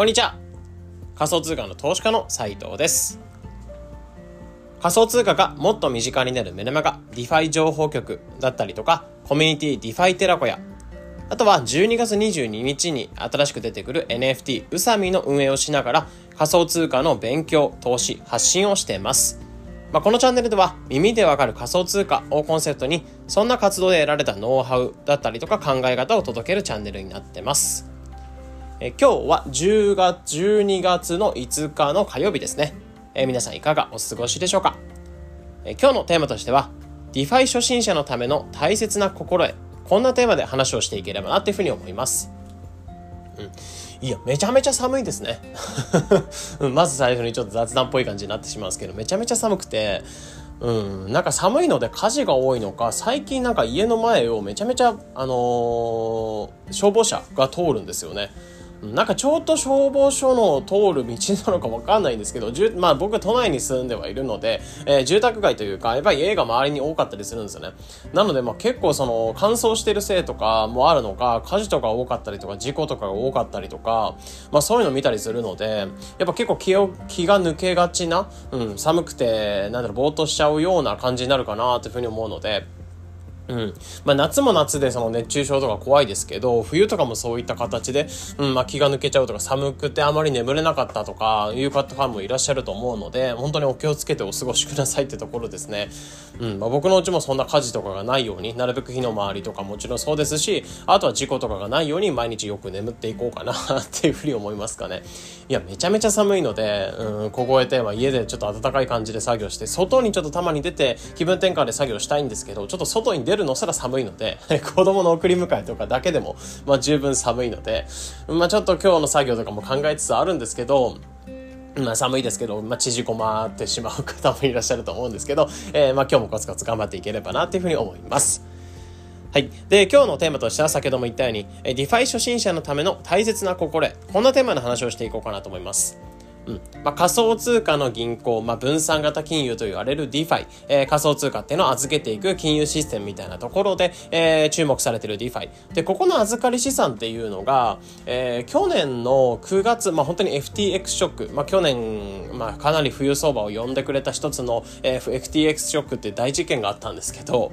こんにちは仮想通貨の投資家の斉藤です仮想通貨がもっと身近になるメルマガ DeFi 情報局だったりとかコミュニティ DeFi テラコやあとは12月22日に新しく出てくる NFT うさみの運営をしながら仮想通貨の勉強、投資、発信をしています。まあ、このチャンネルでは耳でわかる仮想通貨をコンセプトにそんな活動で得られたノウハウだったりとか考え方を届けるチャンネルになってます。え今日は10月、12月の5日の火曜日ですね。え皆さんいかがお過ごしでしょうか？え今日のテーマとしては DeFi 初心者のための大切な心得こんなテーマで話をしていければなっていうふうに思います。うん。いや、めちゃめちゃ寒いですね。まず最初にちょっと雑談っぽい感じになってしまうんですけど、めちゃめちゃ寒くて、うん、なんか寒いので火事が多いのか、最近なんか家の前をめちゃめちゃ、あのー、消防車が通るんですよね。なんかちょうど消防署の通る道なのかわかんないんですけど、まあ僕都内に住んではいるので、えー、住宅街というか、やっぱり家が周りに多かったりするんですよね。なのでまあ結構その乾燥してるせいとかもあるのか、火事とか多かったりとか、事故とかが多かったりとか、まあそういうの見たりするので、やっぱ結構気を、気が抜けがちな、うん、寒くて、なんだろう、ぼーっとしちゃうような感じになるかなというふうに思うので、うん。まあ夏も夏でその熱中症とか怖いですけど、冬とかもそういった形で、うん、まあ気が抜けちゃうとか寒くてあまり眠れなかったとかいう方もいらっしゃると思うので、本当にお気をつけてお過ごしくださいってところですね。うん。まあ僕のうちもそんな火事とかがないように、なるべく火の回りとかもちろんそうですし、あとは事故とかがないように毎日よく眠っていこうかな っていうふうに思いますかね。いや、めちゃめちゃ寒いので、うん、凍えて、まあ家でちょっと暖かい感じで作業して、外にちょっとたまに出て気分転換で作業したいんですけど、ちょっと外に出るのすら寒いので、子供の送り迎えとかだけでも、まあ十分寒いので、まあちょっと今日の作業とかも考えつつあるんですけど、まあ寒いですけど、まあ縮こまってしまう方もいらっしゃると思うんですけど、えー、まあ今日もコツコツ頑張っていければなっていうふうに思います。はい。で、今日のテーマとしては先ほども言ったように、 DeFi 初心者のための大切な心得。こんなテーマの話をしていこうかなと思います。うん。まあ、仮想通貨の銀行、まあ、分散型金融と言われる DeFi、えー、仮想通貨っていうのを預けていく金融システムみたいなところで、えー、注目されている DeFi。で、ここの預かり資産っていうのが、えー、去年の9月、まあ、本当に FTX ショック、まあ、去年、まあ、かなり冬相場を呼んでくれた一つの、えー、FTX ショックって大事件があったんですけど、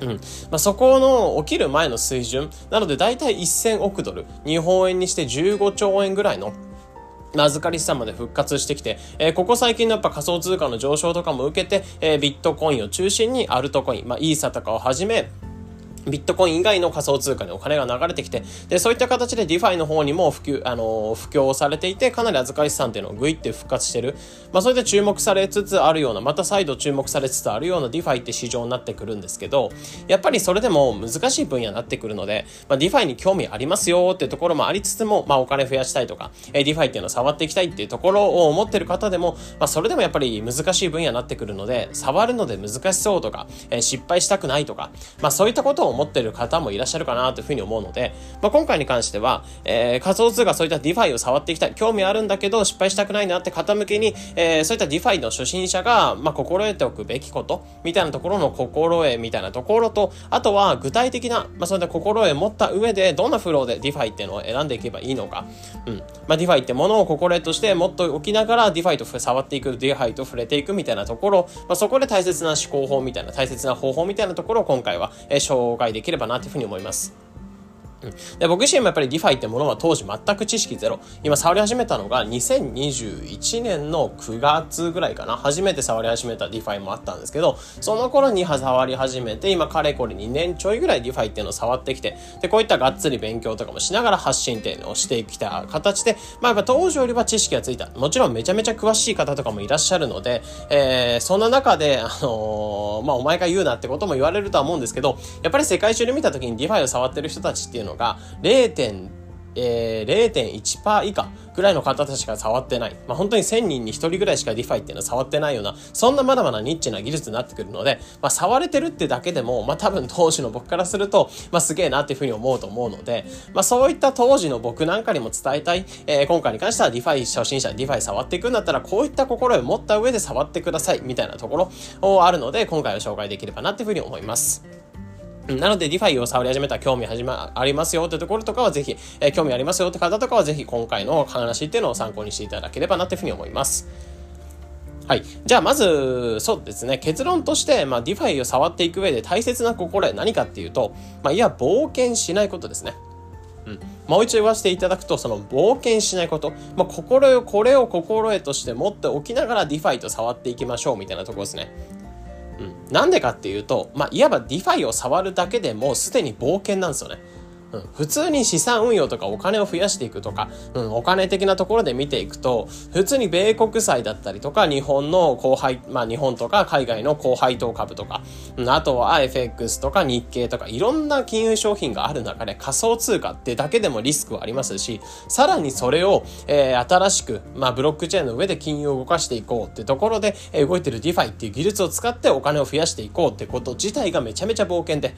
うん。まあ、そこの起きる前の水準。なので大体1000億ドル。日本円にして15兆円ぐらいの預かり資産まで復活してきて、えー、ここ最近のやっぱ仮想通貨の上昇とかも受けて、えー、ビットコインを中心にアルトコイン、まあ、イーサとかをはじめ、ビットコイン以外の仮想通貨にお金が流れてきて、で、そういった形で DeFi の方にも普及、あの、布教されていて、かなり預かり資産っていうのをグイって復活してる。まあ、それで注目されつつあるような、また再度注目されつつあるような DeFi って市場になってくるんですけど、やっぱりそれでも難しい分野になってくるので、まあ、DeFi に興味ありますよっていうところもありつつも、まあ、お金増やしたいとか、えー、DeFi っていうのを触っていきたいっていうところを思ってる方でも、まあ、それでもやっぱり難しい分野になってくるので、触るので難しそうとか、え、失敗したくないとか、まあ、そういったことを思ってる方もいらっしゃるかなというふうに思うので、まあ、今回に関しては、えー、仮想通貨そういった DeFi を触っていきた。い、興味あるんだけど失敗したくないなって方向けに、えー、そういった DeFi の初心者が、まあ、心得ておくべきこと、みたいなところの心得みたいなところと、あとは具体的な、まあ、そういった心得を持った上で、どんなフローで DeFi っていうのを選んでいけばいいのか、うん。まあ、DeFi ってものを心得として持っておきながら DeFi と触っていく、DeFi と触れていくみたいなところ、まあ、そこで大切な思考法みたいな、大切な方法みたいなところを今回は、えー、紹介できればなというふうに思います。で僕自身もやっぱり DeFi ってものは当時全く知識ゼロ。今触り始めたのが2021年の9月ぐらいかな。初めて触り始めた DeFi もあったんですけど、その頃に触り始めて、今かれこれ2年ちょいぐらい DeFi っていうのを触ってきて、で、こういったがっつり勉強とかもしながら発信っていうのをしてきた形で、まあやっぱ当時よりは知識がついた。もちろんめちゃめちゃ詳しい方とかもいらっしゃるので、えー、そんな中で、あのー、まあお前が言うなってことも言われるとは思うんですけど、やっぱり世界中で見た時に DeFi を触ってる人たちっていうののが0.1%えー、0.1%以下ぐらいの方たちが触ってない。まあ、本当に1000人に1人ぐらいしか DeFi っていうのは触ってないような、そんなまだまだニッチな技術になってくるので、まあ、触れてるってだけでも、まあ、多分当時の僕からすると、まあ、すげえなっていうふうに思うと思うので、まあ、そういった当時の僕なんかにも伝えたい、えー、今回に関しては DeFi 初心者、DeFi 触っていくんだったら、こういった心を持った上で触ってください、みたいなところをあるので、今回は紹介できればなっていうふうに思います。なので、DeFi を触り始めた興味始ま、ありますよってところとかはぜひ、えー、興味ありますよって方とかはぜひ今回の話っていうのを参考にしていただければなっていうふうに思います。はい。じゃあ、まず、そうですね。結論として、まあ、DeFi を触っていく上で大切な心得何かっていうと、まあ、いや、冒険しないことですね。うん。もう一度言わせていただくと、その冒険しないこと、まあ、心得、これを心得として持っておきながら DeFi と触っていきましょうみたいなところですね。うん。なんでかっていうと、まあ、いわば DeFi を触るだけでもすでに冒険なんですよね。うん、普通に資産運用とかお金を増やしていくとか、うん、お金的なところで見ていくと、普通に米国債だったりとか、日本の後輩、まあ日本とか海外の後輩等株とか、うん、あとは FX とか日経とか、いろんな金融商品がある中で仮想通貨ってだけでもリスクはありますし、さらにそれを、えー、新しく、まあブロックチェーンの上で金融を動かしていこうってところで、えー、動いてる DeFi っていう技術を使ってお金を増やしていこうってこと自体がめちゃめちゃ冒険で、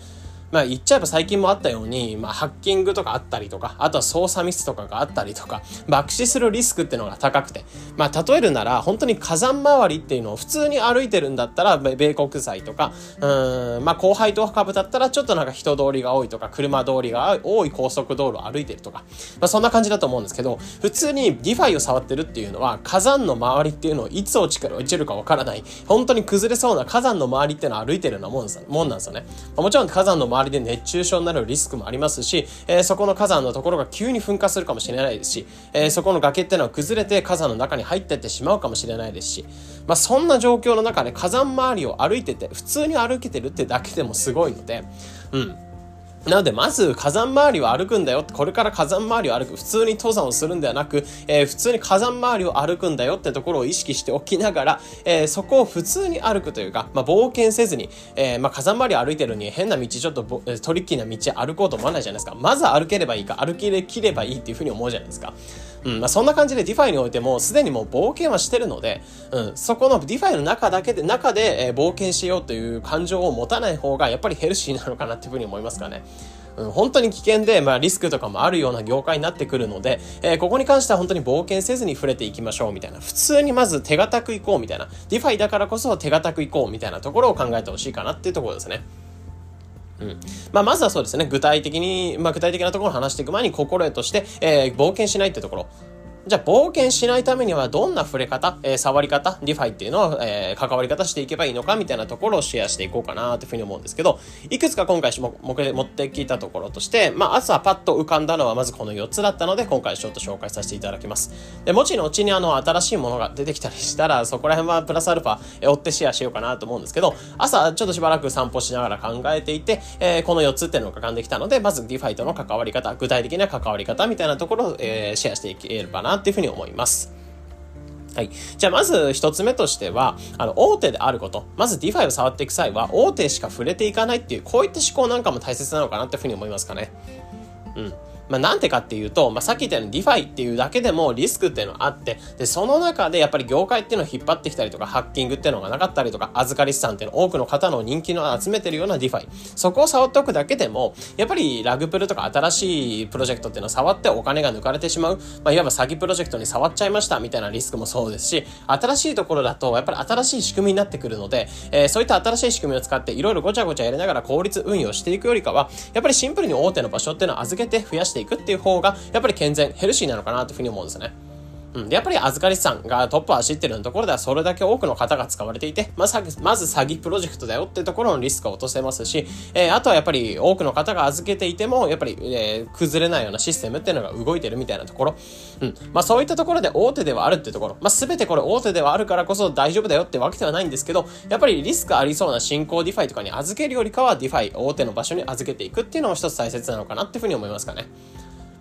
まあ言っちゃえば最近もあったように、まあハッキングとかあったりとか、あとは操作ミスとかがあったりとか、爆死するリスクっていうのが高くて、まあ例えるなら本当に火山周りっていうのを普通に歩いてるんだったら、米国債とか、うん、まあ高配当株だったらちょっとなんか人通りが多いとか、車通りが多い高速道路を歩いてるとか、まあそんな感じだと思うんですけど、普通に DeFi を触ってるっていうのは、火山の周りっていうのをいつ落ち落ちるかわからない、本当に崩れそうな火山の周りっていうのを歩いてるようなもんなんですよね。もちろん火山の周り周りで熱中症になるリスクもありますし、えー、そこの火山のところが急に噴火するかもしれないですし、えー、そこの崖ってのは崩れて火山の中に入ってってしまうかもしれないですし、まあ、そんな状況の中で火山周りを歩いてて、普通に歩けてるってだけでもすごいので、うん。なので、まず火山周りを歩くんだよ。これから火山周りを歩く。普通に登山をするんではなく、えー、普通に火山周りを歩くんだよってところを意識して おきながら、えー、そこを普通に歩くというか、まあ、冒険せずに、えー、まあ、火山周りを歩いてるのに変な道、ちょっとトリッキーな道歩こうと思わないじゃないですか。まず歩ければいいか、歩ききればいいっていうふうに思うじゃないですか。うん、まあ、そんな感じで DeFi においても、すでにもう冒険はしてるので、うん、そこの DeFi の中だけで、中で、え冒険しようという感情を持たない方が、やっぱりヘルシーなのかなっていうふうに思いますかね。うん、本当に危険で、まあ、リスクとかもあるような業界になってくるので、えー、ここに関しては本当に冒険せずに触れていきましょうみたいな。普通にまず手堅くいこうみたいな。 DeFi だからこそ手堅くいこうみたいなところを考えてほしいかなっていうところですね。うん。まあ、まずはそうですね、具体的に、まあ、具体的なところを話していく前に心得として、えー、冒険しないってところ。じゃあ冒険しないためにはどんな触れ方、えー、触り方、 DeFi っていうのを、えー、関わり方していけばいいのかみたいなところをシェアしていこうかなというふうに思うんですけど、いくつか今回も持ってきたところとして、まあ朝パッと浮かんだのはまずこの4つだったので、今回ちょっと紹介させていただきます。で、もちろんうちにあの新しいものが出てきたりしたら、そこら辺はプラスアルファ、えー、追ってシェアしようかなと思うんですけど、朝ちょっとしばらく散歩しながら考えていて、えー、この4つっていうのが浮かんできたので、まず DeFi との関わり方、具体的な関わり方みたいなところを、えー、シェアしていければなっていうふうに思います。はい。じゃあまず一つ目としては、あの、大手であること。まず DeFi を触っていく際は、大手しか触れていかないっていう、こういった思考なんかも大切なのかなっていうふうに思いますかね。うん。まあ、なんてかっていうと、まあ、さっき言ったように DeFi っていうだけでもリスクっていうのはあって、で、その中でやっぱり業界っていうのを引っ張ってきたりとか、ハッキングっていうのがなかったりとか、預かり資産っていうの多くの方の人気の集めてるような DeFi。そこを触っておくだけでも、やっぱりラグプルとか新しいプロジェクトっていうのを触ってお金が抜かれてしまう、まあ、いわば詐欺プロジェクトに触っちゃいましたみたいなリスクもそうですし、新しいところだと、やっぱり新しい仕組みになってくるので、えー、そういった新しい仕組みを使っていろいろごちゃごちゃやりながら効率運用していくよりかは、やっぱりシンプルに大手の場所っていうのを預けて増やしてていくっていう方が、やっぱり健全、ヘルシーなのかなというふうに思うんですね。うん。で、やっぱり預かり資産がトップを走ってるところではそれだけ多くの方が使われていて、まず、まず詐欺プロジェクトだよっていうところのリスクを落とせますし、えー、あとはやっぱり多くの方が預けていても、やっぱり、えー、崩れないようなシステムっていうのが動いてるみたいなところ。うん。まあそういったところで大手ではあるっていうところ。まあ全てこれ大手ではあるからこそ大丈夫だよってわけではないんですけど、やっぱりリスクありそうな新興 DeFi とかに預けるよりかは DeFi、大手の場所に預けていくっていうのも一つ大切なのかなっていうふうに思いますかね。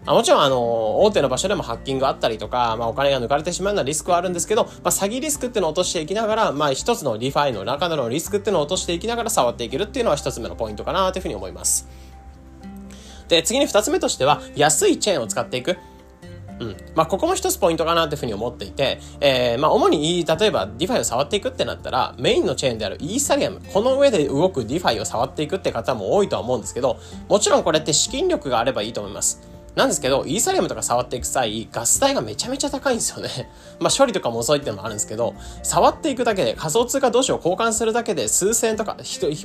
あもちろん、あの、大手の場所でもハッキングあったりとか、まあ、お金が抜かれてしまうようなリスクはあるんですけど、まあ、詐欺リスクっていうのを落としていきながら、まあ、一つのリファイの中でのリスクっていうのを落としていきながら触っていけるっていうのは一つ目のポイントかなというふうに思います。で、次に二つ目としては、安いチェーンを使っていく。うん。まあ、ここも一つポイントかなっていうふうに思っていて、えー、まあ、主に、例えば DeFi を触っていくってなったら、メインのチェーンであるイーサリアム、この上で動く DeFi を触っていくって方も多いとは思うんですけど、もちろんこれって資金力があればいいと思います。なんですけど、イーサリアムとか触っていく際、ガス代がめちゃめちゃ高いんですよね。まあ処理とかも遅いってのもあるんですけど、触っていくだけで、仮想通貨同士を交換するだけで数千円とか、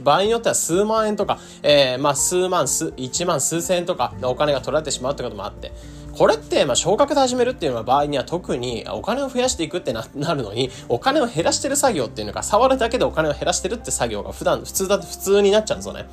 場合によっては数万円とか、えー、まあ数万、数、一万数千円とかのお金が取られてしまうってこともあって、これって、まあ、少額で始めるっていうのは場合には特にお金を増やしていくってなるのに、お金を減らしてる作業っていうのが、触るだけでお金を減らしてるって作業が普段、普通だと普通になっちゃうんですよね。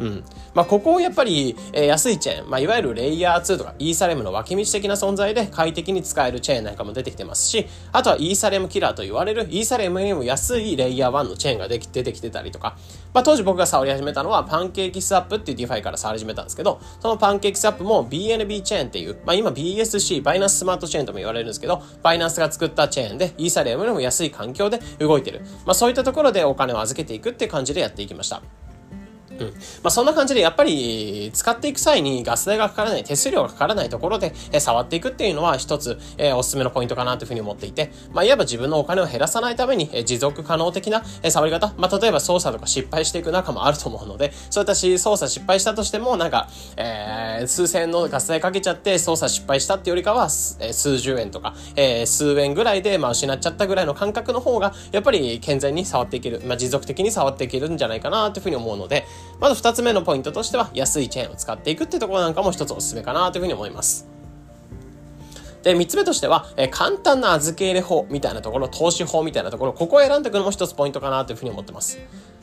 うん。まあ、ここをやっぱり、えー、安いチェーン、まあ、いわゆるレイヤー2とかイーサレムの脇道的な存在で快適に使えるチェーンなんかも出てきてますし、あとはイーサレムキラーと言われるイーサレムにも安いレイヤー1のチェーンができ出てきてたりとか、まあ、当時僕が触り始めたのは PancakeSwap っていう DeFi から触り始めたんですけど、その PancakeSwap も BNB チェーンっていう、まあ、今 BSC、 Binance Smart Chain とも言われるんですけど、バイナンスが作ったチェーンでイーサリアムよりも安い環境で動いてる。まあ、そういったところでお金を預けていくって感じでやっていきました。うん。まあ、そんな感じで、やっぱり、使っていく際にガス代がかからない、手数料がかからないところで、え触っていくっていうのは一つ、え、おすすめのポイントかなというふうに思っていて、まあ、いわば自分のお金を減らさないために、え持続可能的な、え触り方、まあ、例えば操作とか失敗していく中もあると思うので、そういったし、操作失敗したとしても、なんか、えー、数千のガス代かけちゃって操作失敗したってよりかは、え数十円とか、えー、数円ぐらいで、まあ、失っちゃったぐらいの感覚の方が、やっぱり健全に触っていける、まあ、持続的に触っていけるんじゃないかなというふうに思うので、まず二つ目のポイントとしては安いチェーンを使っていくっていうところなんかも一つおすすめかなというふうに思います。で、三つ目としては、えー、簡単な預け入れ法みたいなところ、投資法みたいなところ、ここを選んでいくのも一つポイントかなというふうに思ってます。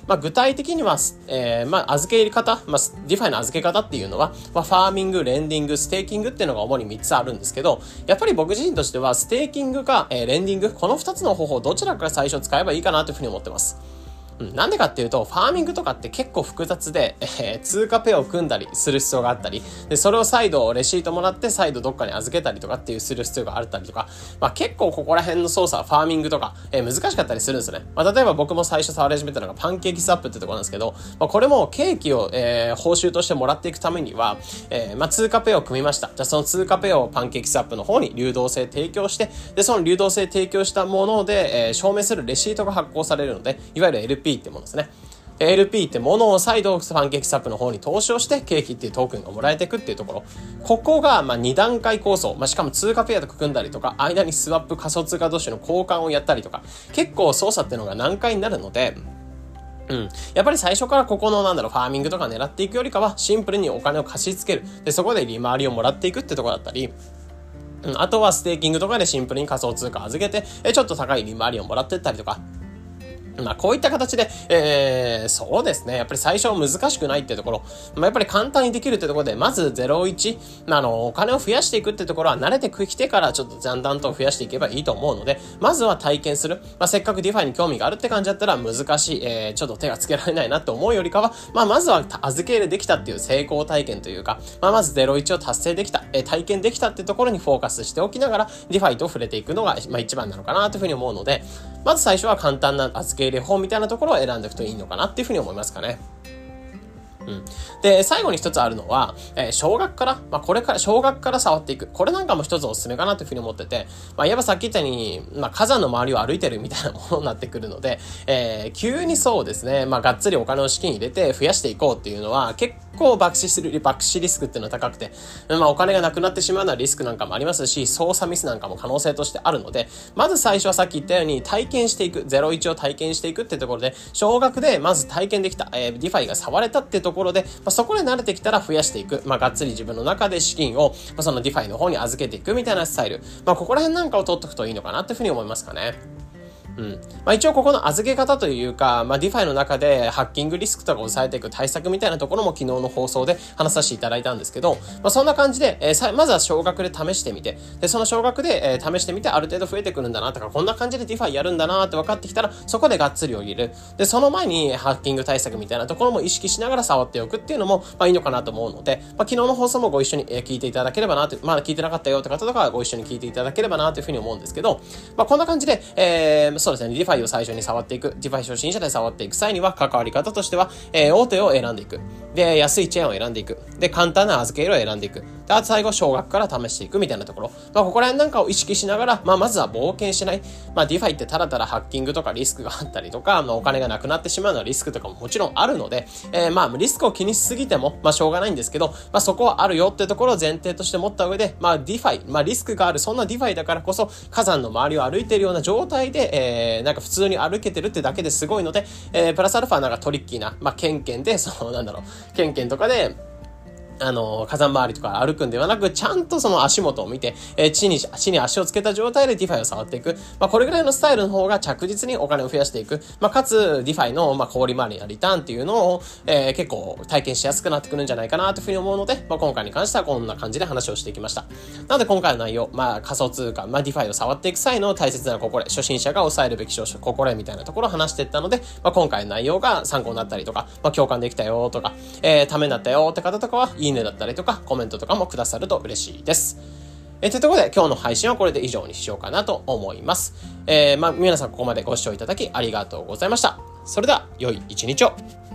まあ、具体的には、えー、まあ、預け入れ方、まあ、 DeFi の預け方っていうのは、まあ、ファーミング、レンディング、ステーキングっていうのが主に3つあるんですけど、やっぱり僕自身としては、ステーキングか、えー、レンディング、この2つの方法、どちらから最初使えばいいかなというふうに思ってます。なんでかっていうと、ファーミングとかって結構複雑で、えー、通貨ペアを組んだりする必要があったり、で、それを再度レシートもらって再度どっかに預けたりとかっていうする必要があったりとか、まあ結構ここら辺の操作、ファーミングとか、えー、難しかったりするんですよね。まあ例えば僕も最初触り始めたのが PancakeSwap ってとこなんですけど、まあこれもケーキを、えー、報酬としてもらっていくためには、えー、まあ通貨ペアを組みました。じゃあその通貨ペアをパンケーキスアップの方に流動性提供して、で、その流動性提供したもので、えー、証明するレシートが発行されるので、いわゆる LP ってものですね。LP ってものを再度パンケーキサップの方に投資をしてケーキっていうトークンがもらえていくっていうところ。ここがまあ2段階構想。まあ、しかも通貨ペアと組んだりとか、間にスワップ仮想通貨同士の交換をやったりとか、結構操作っていうのが難解になるので、うん。やっぱり最初からここのなんだろう、ファーミングとか狙っていくよりかは、シンプルにお金を貸し付ける。で、そこで利回りをもらっていくってところだったり、うん、あとはステーキングとかでシンプルに仮想通貨預けて、え、ちょっと高い利回りをもらってったりとか、まあ、こういった形で、えー、そうですね。やっぱり最初は難しくないってところ、まあ、やっぱり簡単にできるってところで、まず01、あの、お金を増やしていくってところは慣れてきてからちょっとだんだんと増やしていけばいいと思うので、まずは体験する。まあ、せっかく DeFi に興味があるって感じだったら難しい、えー、ちょっと手がつけられないなって思うよりかは、まあ、まずは預け入れできたっていう成功体験というか、まあ、まず01を達成できた、えー、体験できたってところにフォーカスしておきながら、 DeFi と触れていくのが、まあ、一番なのかなというふうに思うので、まず最初は簡単な預け入れ法みたいなところを選んでいくといいのかなっていうふうに思いますかね。うん。で、最後に一つあるのは、えー、少額から、まあ、これから、少額から触っていく。これなんかも一つおすすめかなというふうに思ってて、まあ、いわばさっき言ったように、まあ、火山の周りを歩いてるみたいなものになってくるので、えー、急にそうですね、まあ、がっつりお金を資金入れて増やしていこうっていうのは、結構爆死する、爆死リスクっていうのは高くて、まあ、お金がなくなってしまうようなリスクなんかもありますし、操作ミスなんかも可能性としてあるので、まず最初はさっき言ったように体験していく、01を体験していくってところで、少額でまず体験できた、えー、 DeFi が触れたってところころで、まあ、そこで慣れてきたら増やしていく。まあ、がっつり自分の中で資金を、まあ、その DeFi の方に預けていくみたいなスタイル。まあ、ここら辺なんかを取っとくといいのかなっていうふうに思いますかね。うん。まあ一応ここの預け方というか、まあ DeFi の中でハッキングリスクとかを抑えていく対策みたいなところも昨日の放送で話させていただいたんですけど、まあそんな感じで、えー、まずは少額で試してみて、で、その少額で、えー、試してみてある程度増えてくるんだなとか、こんな感じで DeFi やるんだなって分かってきたら、そこでがっつりを入れる。で、その前にハッキング対策みたいなところも意識しながら触っておくっていうのも、まあいいのかなと思うので、まあ昨日の放送もご一緒に聞いていただければなと、まだ聞いてなかったよって方とかご一緒に聞いていただければなというふうに思うんですけど、まあこんな感じで、えー、そうですね、 DeFi を最初に触っていく、 DeFi 初心者で触っていく際には、関わり方としては、えー、大手を選んでいく。で、安いチェーンを選んでいく。で、簡単な預け入れを選んでいく。で、あと最後、少額から試していくみたいなところ。まあ、ここら辺なんかを意識しながら、まあ、まずは冒険しない。まあ、 DeFi ってただただハッキングとかリスクがあったりとか、まあ、お金がなくなってしまうのはリスクとかももちろんあるので、えー、まあ、リスクを気にしすぎても、まあ、しょうがないんですけど、まあ、そこはあるよってところを前提として持った上で、まあ、 DeFi、まあ、リスクがある、そんな DeFi だからこそ、火山の周りを歩いているような状態で、えー、なんか普通に歩けてるってだけですごいので、えー、プラスアルファなんかトリッキーな、まあ、ケンケンで、その、なんだろう、ケンケンとかで、あの、火山周りとか歩くんではなく、ちゃんとその足元を見て、え、地に、地に足をつけた状態で DeFi を触っていく。まあ、これぐらいのスタイルの方が着実にお金を増やしていく。まあ、かつ、 DeFi の、まあ、高利回りやリターンっていうのを、えー、結構体験しやすくなってくるんじゃないかなというふうに思うので、まあ、今回に関してはこんな感じで話をしていきました。なので、今回の内容、まあ、仮想通貨、まあ、 DeFi を触っていく際の大切な心得、初心者が抑えるべき少々心得みたいなところを話していったので、まあ、今回の内容が参考になったりとか、まあ、共感できたよとか、えー、ためになったよって方とかは、いいいいねだったりとか、コメントとかもくださると嬉しいです。えー、というところで今日の配信はこれで以上にしようかなと思います。えー、まあ、皆さんここまでご視聴いただきありがとうございました。それでは、良い一日を。